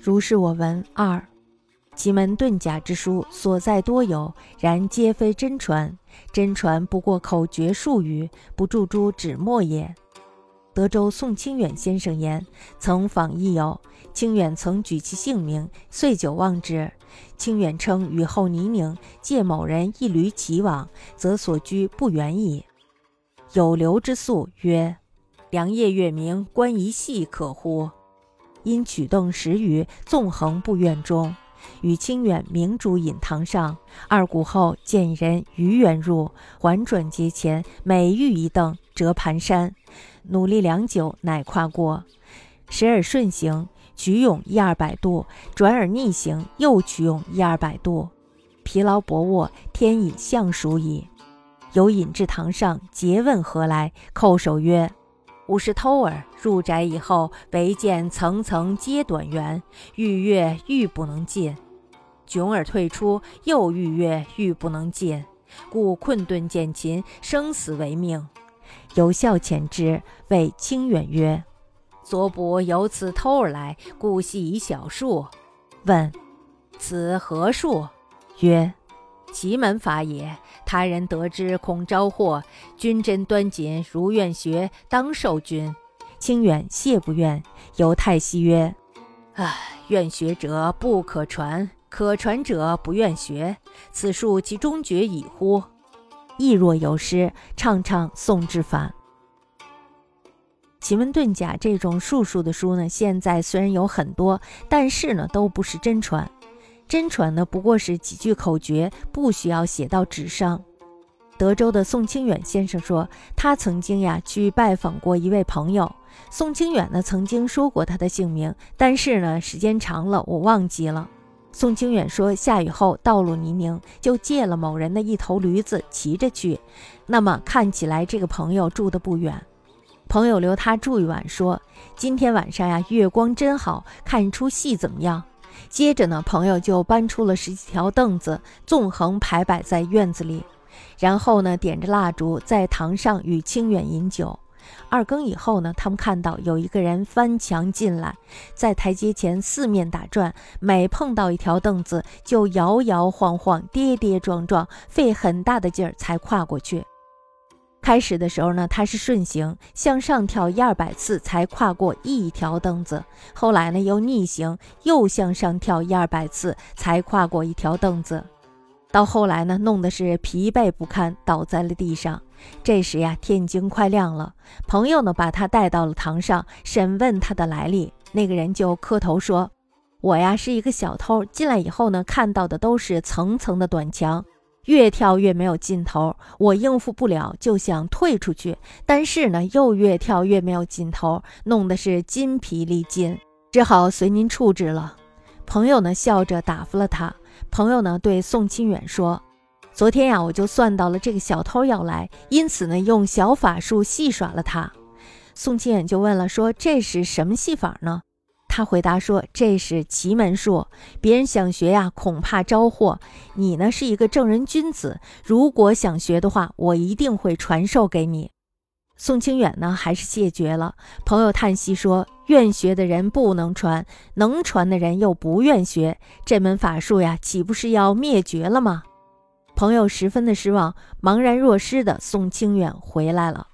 如是我闻二。奇门遁甲之书所在多有，然皆非真传。真传不过口诀术语，不注诸纸墨也。德州宋清远先生言：曾访益友，清远曾举其姓名，遂久望之。清远称雨后泥泞，借某人一驴骑往，则所居不远矣。有流之宿曰：良夜月明，观一细可乎？因曲动时余，纵横不院中。与清远明主饮堂上，二鼓后见人于远入，缓转阶前，每遇一凳，折盘山，努力良久，乃跨过。时而顺行，曲勇一二百度；转而逆行，又曲勇一二百度。疲劳薄卧，天已向暑矣。有引至堂上，诘问何来，叩首曰。吾是偷儿入宅以后，唯见层层皆短圆，愈越愈不能进；窘而退出，又愈越愈不能进，故困顿见勤，生死为命。有孝遣之，谓清远曰：“左卜由此偷而来，故系以小数。”问：“此何数？”曰：奇门法也，他人得之恐招祸。君真端谨，如愿学，当受君。清远谢不愿。犹太息曰：“唉，愿学者不可传，可传者不愿学。此术其终绝矣乎？”亦若有诗，唱唱宋之法。奇门遁甲这种术数的书呢，现在虽然有很多，但是呢，都不是真传。真传呢，不过是几句口诀，不需要写到纸上。德州的宋清远先生说，他曾经呀去拜访过一位朋友。宋清远呢曾经说过他的姓名，但是呢时间长了我忘记了。宋清远说，下雨后道路泥泞，就借了某人的一头驴子骑着去。那么看起来这个朋友住的不远，朋友留他住一晚，说今天晚上呀月光真好，看出戏怎么样？接着呢，朋友就搬出了十几条凳子，纵横排摆在院子里，然后呢，点着蜡烛在堂上与清远饮酒。二更以后呢，他们看到有一个人翻墙进来，在台阶前四面打转，每碰到一条凳子就摇摇晃晃、跌跌撞撞，费很大的劲儿才跨过去。开始的时候呢，他是顺行向上跳一二百次才跨过一条凳子，后来呢又逆行又向上跳一二百次才跨过一条凳子，到后来呢弄得是疲惫不堪，倒在了地上。这时呀天已经快亮了，朋友呢把他带到了堂上，审问他的来历。那个人就磕头说：“我呀是一个小偷，进来以后呢看到的都是层层的短墙。”越跳越没有尽头，我应付不了，就想退出去。但是呢，又越跳越没有尽头，弄得是筋疲力尽，只好随您处置了。朋友呢，笑着打发了他。朋友呢，对宋清远说：“昨天呀，我就算到了这个小偷要来，因此呢，用小法术戏耍了他。”宋清远就问了，说：“这是什么戏法呢？”他回答说：“这是奇门术，别人想学呀，恐怕招祸。你呢，是一个正人君子，如果想学的话，我一定会传授给你。”宋清远呢，还是谢绝了。朋友叹息说：“愿学的人不能传，能传的人又不愿学，这门法术呀，岂不是要灭绝了吗？”朋友十分的失望，茫然若失的宋清远回来了。